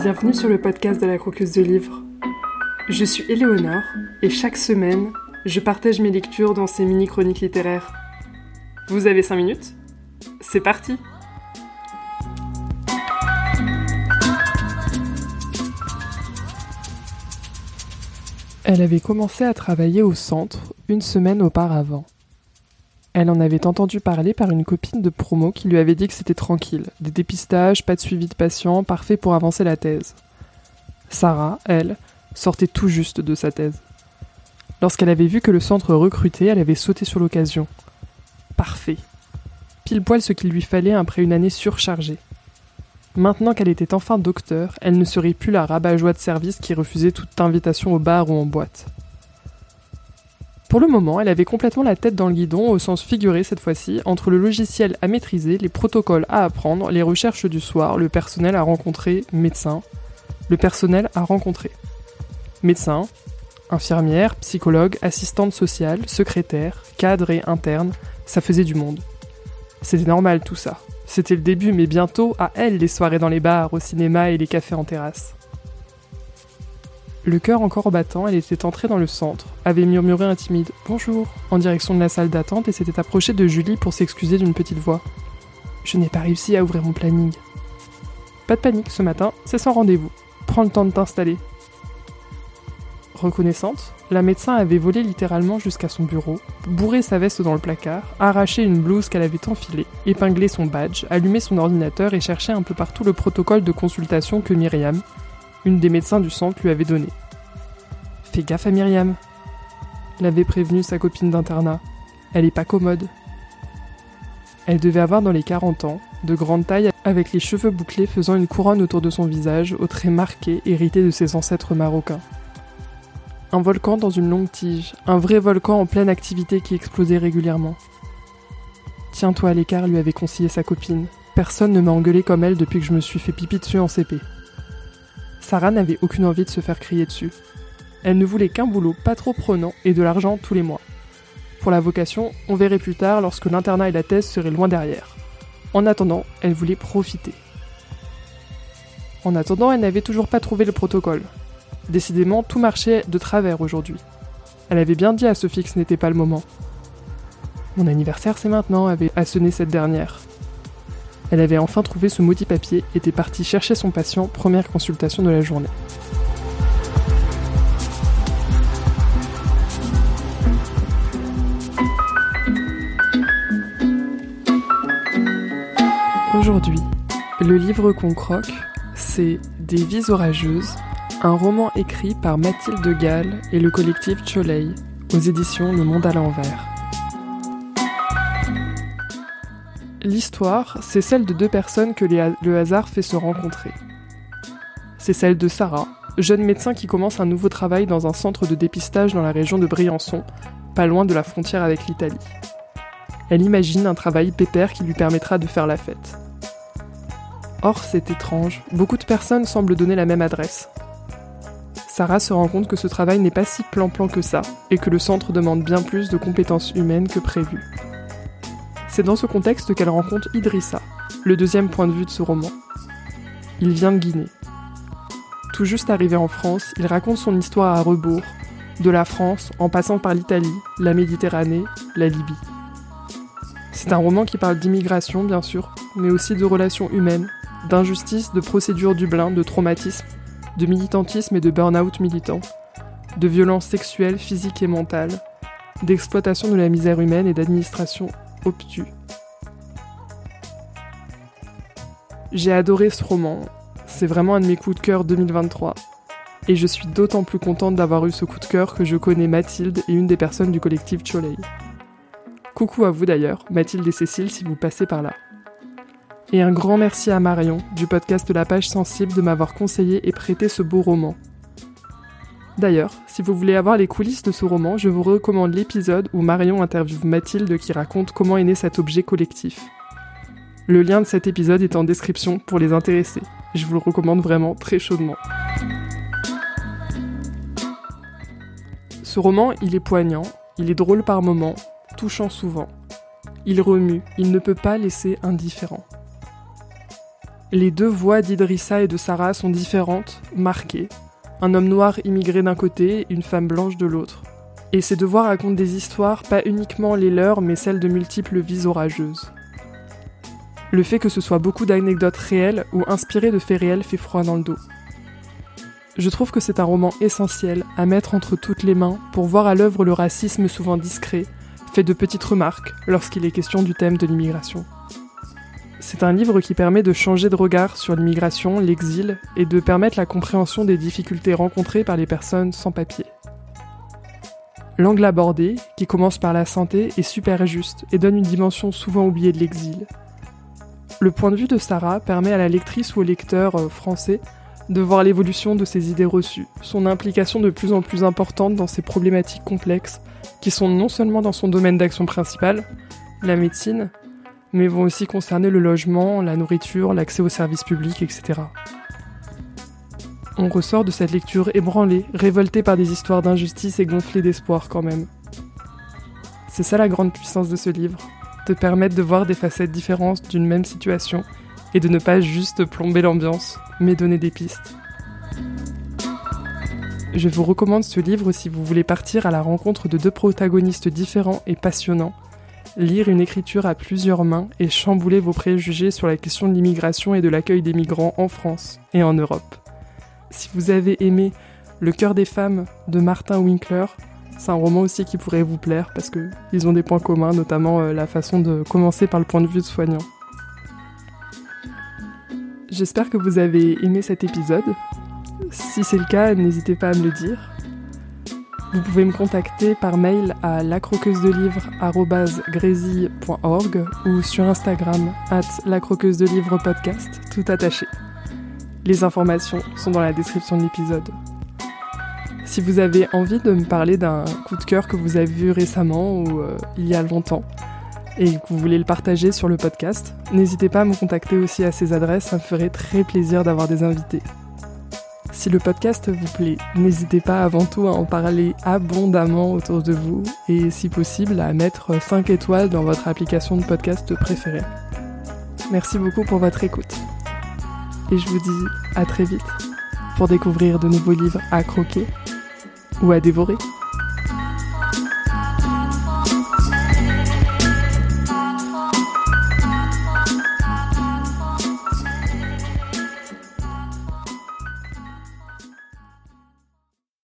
Bienvenue sur le podcast de la Croqueuse de Livres. Je suis Éléonore et chaque semaine, je partage mes lectures dans ces mini-chroniques littéraires. Vous avez 5 minutes? C'est parti Elle avait commencé à travailler au centre une semaine auparavant. Elle en avait entendu parler par une copine de promo qui lui avait dit que c'était tranquille, des dépistages, pas de suivi de patients, parfait pour avancer la thèse. Sarah, elle, sortait tout juste de sa thèse. Lorsqu'elle avait vu que le centre recrutait, elle avait sauté sur l'occasion. Parfait. Pile poil ce qu'il lui fallait après une année surchargée. Maintenant qu'elle était enfin docteur, elle ne serait plus la rabat-joie de service qui refusait toute invitation au bar ou en boîte. Pour le moment, elle avait complètement la tête dans le guidon, au sens figuré cette fois-ci, entre le logiciel à maîtriser, les protocoles à apprendre, les recherches du soir, le personnel à rencontrer, médecin. Le personnel à rencontrer. Médecin, infirmière, psychologue, assistante sociale, secrétaire, cadre et interne, ça faisait du monde. C'était normal tout ça. C'était le début, mais bientôt, à elle les soirées dans les bars, au cinéma et les cafés en terrasse. Le cœur encore battant, elle était entrée dans le centre, avait murmuré un timide Bonjour en direction de la salle d'attente et s'était approchée de Julie pour s'excuser d'une petite voix. Je n'ai pas réussi à ouvrir mon planning. Pas de panique, ce matin, c'est sans rendez-vous. Prends le temps de t'installer. Reconnaissante, la médecin avait volé littéralement jusqu'à son bureau, bourré sa veste dans le placard, arraché une blouse qu'elle avait enfilée, épinglé son badge, allumé son ordinateur et cherché un peu partout le protocole de consultation que Myriam, une des médecins du centre lui avait donné. Fais gaffe à Myriam, l'avait prévenu sa copine d'internat. Elle est pas commode. Elle devait avoir dans les 40 ans, de grande taille, avec les cheveux bouclés faisant une couronne autour de son visage, aux traits marqués, hérités de ses ancêtres marocains. Un volcan dans une longue tige, un vrai volcan en pleine activité qui explosait régulièrement. Tiens-toi à l'écart, lui avait conseillé sa copine. Personne ne m'a engueulé comme elle depuis que je me suis fait pipi dessus en CP. Sarah n'avait aucune envie de se faire crier dessus. Elle ne voulait qu'un boulot pas trop prenant et de l'argent tous les mois. Pour la vocation, on verrait plus tard lorsque l'internat et la thèse seraient loin derrière. En attendant, elle voulait profiter. En attendant, elle n'avait toujours pas trouvé le protocole. Décidément, tout marchait de travers aujourd'hui. Elle avait bien dit à Sophie que ce n'était pas le moment. Mon anniversaire, c'est maintenant, avait assonné cette dernière. Elle avait enfin trouvé ce maudit papier, était partie chercher son patient, première consultation de la journée. Aujourd'hui, le livre qu'on croque, c'est Des vies orageuses, un roman écrit par Mathilde Gall et le collectif Choleil, aux éditions Le Monde à l'envers. L'histoire, c'est celle de deux personnes que le hasard fait se rencontrer. C'est celle de Sarah, jeune médecin qui commence un nouveau travail dans un centre de dépistage dans la région de Briançon, pas loin de la frontière avec l'Italie. Elle imagine un travail pépère qui lui permettra de faire la fête. Or, c'est étrange, beaucoup de personnes semblent donner la même adresse. Sarah se rend compte que ce travail n'est pas si plan-plan que ça, et que le centre demande bien plus de compétences humaines que prévu. C'est dans ce contexte qu'elle rencontre Idrissa, le deuxième point de vue de ce roman. Il vient de Guinée. Tout juste arrivé en France, il raconte son histoire à rebours, de la France en passant par l'Italie, la Méditerranée, la Libye. C'est un roman qui parle d'immigration, bien sûr, mais aussi de relations humaines, d'injustice, de procédures Dublin, de traumatisme, de militantisme et de burn-out militant, de violences sexuelles, physiques et mentales, d'exploitation de la misère humaine et d'administration J'ai adoré ce roman, c'est vraiment un de mes coups de cœur 2023. Et je suis d'autant plus contente d'avoir eu ce coup de cœur que je connais Mathilde et une des personnes du collectif Choleil. Coucou à vous d'ailleurs, Mathilde et Cécile si vous passez par là. Et un grand merci à Marion, du podcast La Page Sensible, de m'avoir conseillé et prêté ce beau roman. D'ailleurs, si vous voulez avoir les coulisses de ce roman, je vous recommande l'épisode où Marion interviewe Mathilde qui raconte comment est né cet objet collectif. Le lien de cet épisode est en description pour les intéressés. Je vous le recommande vraiment très chaudement. Ce roman, il est poignant, il est drôle par moments, touchant souvent. Il remue, il ne peut pas laisser indifférent. Les deux voix d'Idrissa et de Sarah sont différentes, marquées. Un homme noir immigré d'un côté, une femme blanche de l'autre. Et ces deux voix racontent des histoires, pas uniquement les leurs, mais celles de multiples vies orageuses. Le fait que ce soit beaucoup d'anecdotes réelles ou inspirées de faits réels fait froid dans le dos. Je trouve que c'est un roman essentiel à mettre entre toutes les mains pour voir à l'œuvre le racisme souvent discret, fait de petites remarques lorsqu'il est question du thème de l'immigration. C'est un livre qui permet de changer de regard sur l'immigration, l'exil et de permettre la compréhension des difficultés rencontrées par les personnes sans papier. L'angle abordé, qui commence par la santé, est super juste et donne une dimension souvent oubliée de l'exil. Le point de vue de Sarah permet à la lectrice ou au lecteur euh, français de voir l'évolution de ses idées reçues, son implication de plus en plus importante dans ces problématiques complexes qui sont non seulement dans son domaine d'action principal, la médecine, mais vont aussi concerner le logement, la nourriture, l'accès aux services publics, etc. On ressort de cette lecture ébranlé, révolté par des histoires d'injustice et gonflé d'espoir quand même. C'est ça la grande puissance de ce livre, te permettre de voir des facettes différentes d'une même situation et de ne pas juste plomber l'ambiance, mais donner des pistes. Je vous recommande ce livre si vous voulez partir à la rencontre de deux protagonistes différents et passionnants, lire une écriture à plusieurs mains et chambouler vos préjugés sur la question de l'immigration et de l'accueil des migrants en France et en Europe. Si vous avez aimé Le cœur des femmes de Martin Winkler, c'est un roman aussi qui pourrait vous plaire parce qu'ils ont des points communs, notamment euh, la façon de commencer par le point de vue de soignant. J'espère que vous avez aimé cet épisode. Si c'est le cas, n'hésitez pas à me le dire. Vous pouvez me contacter par mail à lacroqueusedelivre.org ou sur Instagram at lacroqueusedelivre podcast, tout attaché. Les informations sont dans la description de l'épisode. Si vous avez envie de me parler d'un coup de cœur que vous avez vu récemment ou euh, il y a longtemps, et que vous voulez le partager sur le podcast, n'hésitez pas à me contacter aussi à ces adresses, ça me ferait très plaisir d'avoir des invités. Si le podcast vous plaît, n'hésitez pas avant tout à en parler abondamment autour de vous et si possible à mettre 5 étoiles dans votre application de podcast préférée. Merci beaucoup pour votre écoute. Et je vous dis à très vite pour découvrir de nouveaux livres à croquer ou à dévorer.